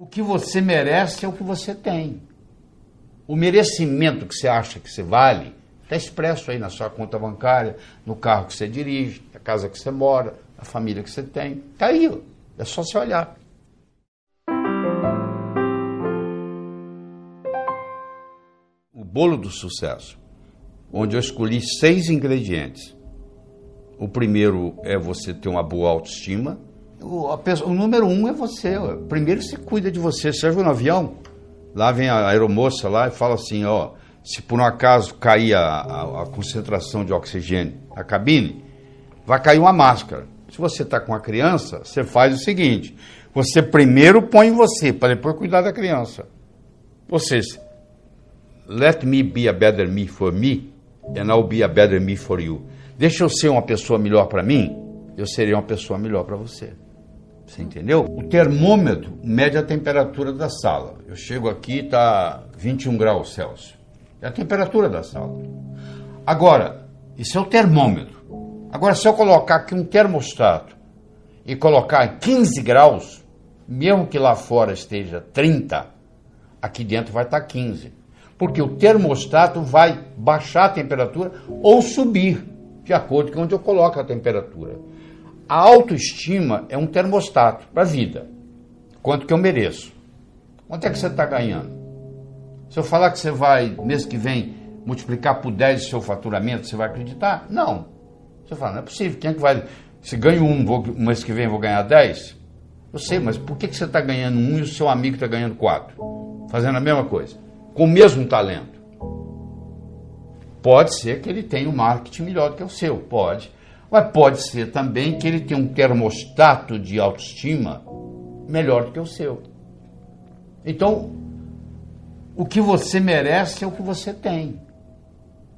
O que você merece é o que você tem. O merecimento que você acha que você vale está expresso aí na sua conta bancária, no carro que você dirige, na casa que você mora, na família que você tem. Está aí, é só você olhar. O bolo do sucesso, onde eu escolhi seis ingredientes. O primeiro é você ter uma boa autoestima o, pessoa, o número um é você. Primeiro você cuida de você. Você já no avião? Lá vem a aeromoça lá e fala assim, ó, se por um acaso cair a, a, a concentração de oxigênio na cabine, vai cair uma máscara. Se você está com a criança, você faz o seguinte: você primeiro põe você, para depois cuidar da criança. Vocês, let me be a better me for me, and I'll be a better me for you. Deixa eu ser uma pessoa melhor para mim, eu serei uma pessoa melhor para você. Você entendeu? O termômetro mede a temperatura da sala. Eu chego aqui, está 21 graus Celsius. É a temperatura da sala. Agora, isso é o termômetro. Agora, se eu colocar aqui um termostato e colocar 15 graus, mesmo que lá fora esteja 30, aqui dentro vai estar 15. Porque o termostato vai baixar a temperatura ou subir, de acordo com onde eu coloco a temperatura. A autoestima é um termostato para a vida. Quanto que eu mereço? Quanto é que você está ganhando? Se eu falar que você vai, mês que vem, multiplicar por 10 o seu faturamento, você vai acreditar? Não. Você fala, não é possível. Quem é que vai. Se ganho um, vou, mês que vem vou ganhar 10? Eu sei, mas por que, que você está ganhando um e o seu amigo está ganhando quatro? Fazendo a mesma coisa. Com o mesmo talento. Pode ser que ele tenha um marketing melhor do que o seu, pode. Mas pode ser também que ele tenha um termostato de autoestima melhor do que o seu. Então, o que você merece é o que você tem.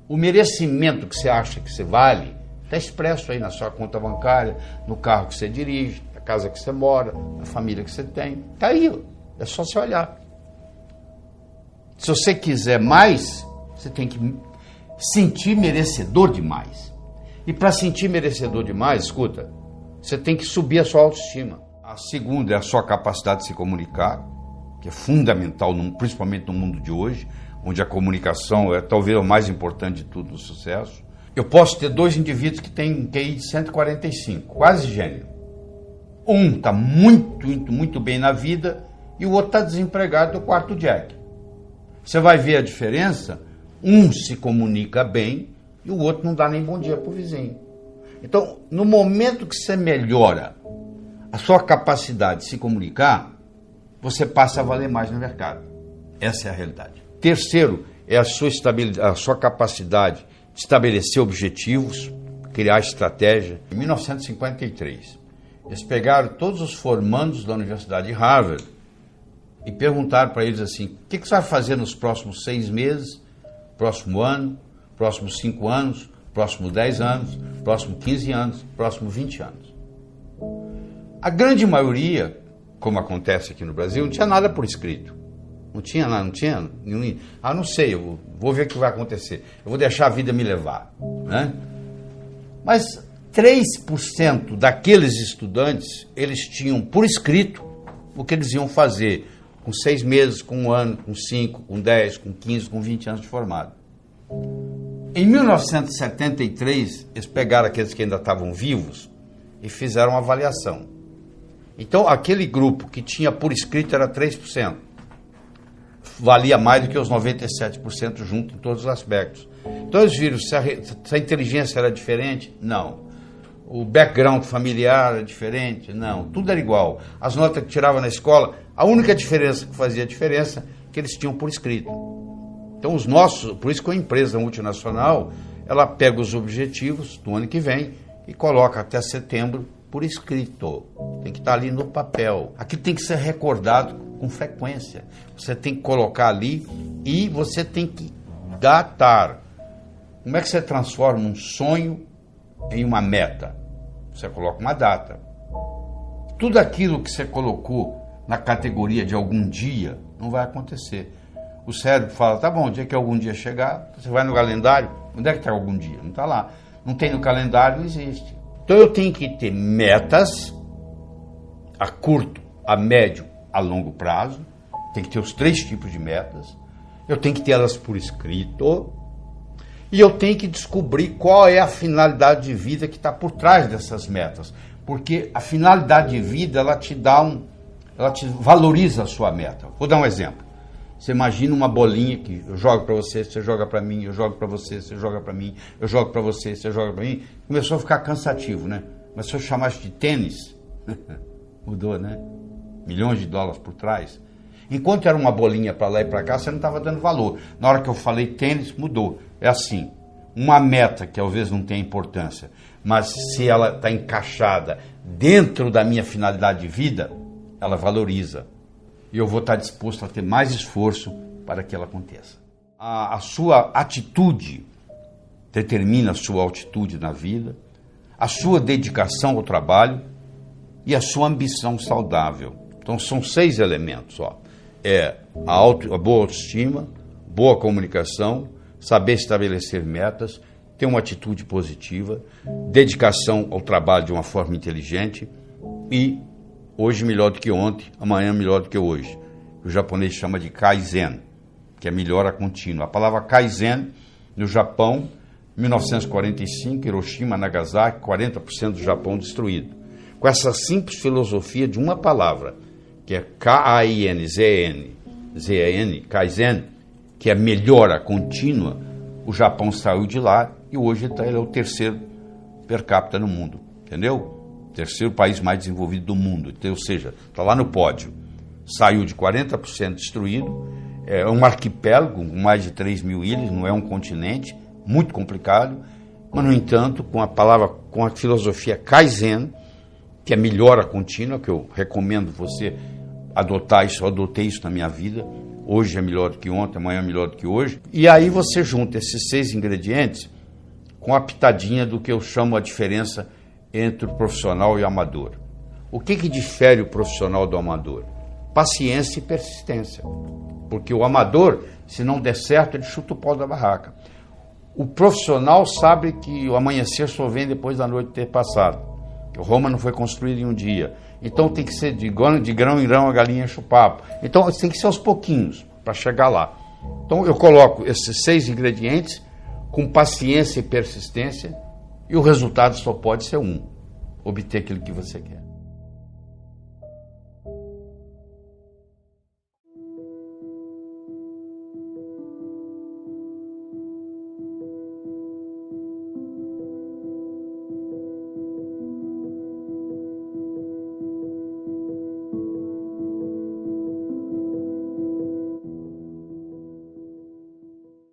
O merecimento que você acha que você vale está expresso aí na sua conta bancária, no carro que você dirige, na casa que você mora, na família que você tem. Está aí, é só você olhar. Se você quiser mais, você tem que sentir merecedor de mais. E para sentir merecedor demais, escuta, você tem que subir a sua autoestima. A segunda é a sua capacidade de se comunicar, que é fundamental, principalmente no mundo de hoje, onde a comunicação é talvez o mais importante de tudo no sucesso. Eu posso ter dois indivíduos que têm um QI de 145, quase gênio. Um está muito, muito, muito bem na vida e o outro está desempregado do quarto Jack. Você vai ver a diferença? Um se comunica bem e o outro não dá nem bom dia para o vizinho. Então, no momento que você melhora a sua capacidade de se comunicar, você passa a valer mais no mercado. Essa é a realidade. Terceiro, é a sua, a sua capacidade de estabelecer objetivos, criar estratégia. Em 1953, eles pegaram todos os formandos da Universidade de Harvard e perguntaram para eles assim: o que, que você vai fazer nos próximos seis meses, próximo ano, próximos 5 anos, próximos 10 anos, próximos 15 anos, próximos 20 anos. A grande maioria, como acontece aqui no Brasil, não tinha nada por escrito. Não tinha nada, não tinha nenhum. Ah, não sei, eu vou ver o que vai acontecer. Eu vou deixar a vida me levar. Né? Mas 3% daqueles estudantes, eles tinham por escrito o que eles iam fazer com seis meses, com um ano, com cinco, com dez, com quinze, com vinte anos de formado. Em 1973, eles pegaram aqueles que ainda estavam vivos e fizeram uma avaliação. Então, aquele grupo que tinha por escrito era 3%. Valia mais do que os 97% junto em todos os aspectos. Então, eles viram se a, se a inteligência era diferente? Não. O background familiar era diferente? Não. Tudo era igual. As notas que tirava na escola, a única diferença que fazia diferença é que eles tinham por escrito. Então, os nossos, por isso que a empresa multinacional, ela pega os objetivos do ano que vem e coloca até setembro por escrito. Tem que estar ali no papel. Aqui tem que ser recordado com frequência. Você tem que colocar ali e você tem que datar. Como é que você transforma um sonho em uma meta? Você coloca uma data. Tudo aquilo que você colocou na categoria de algum dia não vai acontecer o cérebro fala, tá bom, o dia que algum dia chegar, você vai no calendário, onde é que está algum dia? Não está lá. Não tem no calendário, não existe. Então eu tenho que ter metas a curto, a médio a longo prazo, tem que ter os três tipos de metas, eu tenho que ter elas por escrito, e eu tenho que descobrir qual é a finalidade de vida que está por trás dessas metas. Porque a finalidade de vida, ela te dá um. ela te valoriza a sua meta. Vou dar um exemplo. Você imagina uma bolinha que eu jogo para você, você joga para mim, eu jogo para você, você joga para mim, eu jogo para você, você joga para mim. Começou a ficar cansativo, né? Mas se eu chamasse de tênis, mudou, né? Milhões de dólares por trás. Enquanto era uma bolinha para lá e para cá, você não estava dando valor. Na hora que eu falei tênis, mudou. É assim. Uma meta que talvez não tenha importância, mas se ela está encaixada dentro da minha finalidade de vida, ela valoriza. E eu vou estar disposto a ter mais esforço para que ela aconteça. A, a sua atitude determina a sua altitude na vida, a sua dedicação ao trabalho e a sua ambição saudável. Então são seis elementos. Ó é a, auto, a boa autoestima, boa comunicação, saber estabelecer metas, ter uma atitude positiva, dedicação ao trabalho de uma forma inteligente e hoje melhor do que ontem, amanhã melhor do que hoje. O japonês chama de Kaizen, que é melhora contínua. A palavra Kaizen, no Japão, 1945, Hiroshima, Nagasaki, 40% do Japão destruído. Com essa simples filosofia de uma palavra, que é K-A-I-N-Z-N, Z-N, Kaizen, que é melhora contínua, o Japão saiu de lá e hoje tá, ele é o terceiro per capita no mundo, entendeu? Terceiro país mais desenvolvido do mundo, então, ou seja, está lá no pódio. Saiu de 40% destruído, é um arquipélago com mais de 3 mil ilhas, não é um continente, muito complicado, mas, no entanto, com a palavra, com a filosofia Kaizen, que é melhora contínua, que eu recomendo você adotar isso, eu adotei isso na minha vida. Hoje é melhor do que ontem, amanhã é melhor do que hoje. E aí você junta esses seis ingredientes com a pitadinha do que eu chamo a diferença entre o profissional e o amador. O que, que difere o profissional do amador? Paciência e persistência. Porque o amador, se não der certo, ele chuta o pau da barraca. O profissional sabe que o amanhecer só vem depois da noite ter passado. Roma não foi construída em um dia. Então tem que ser de de grão em grão a galinha enche o papo. Então tem que ser aos pouquinhos para chegar lá. Então eu coloco esses seis ingredientes com paciência e persistência e o resultado só pode ser um: obter aquilo que você quer.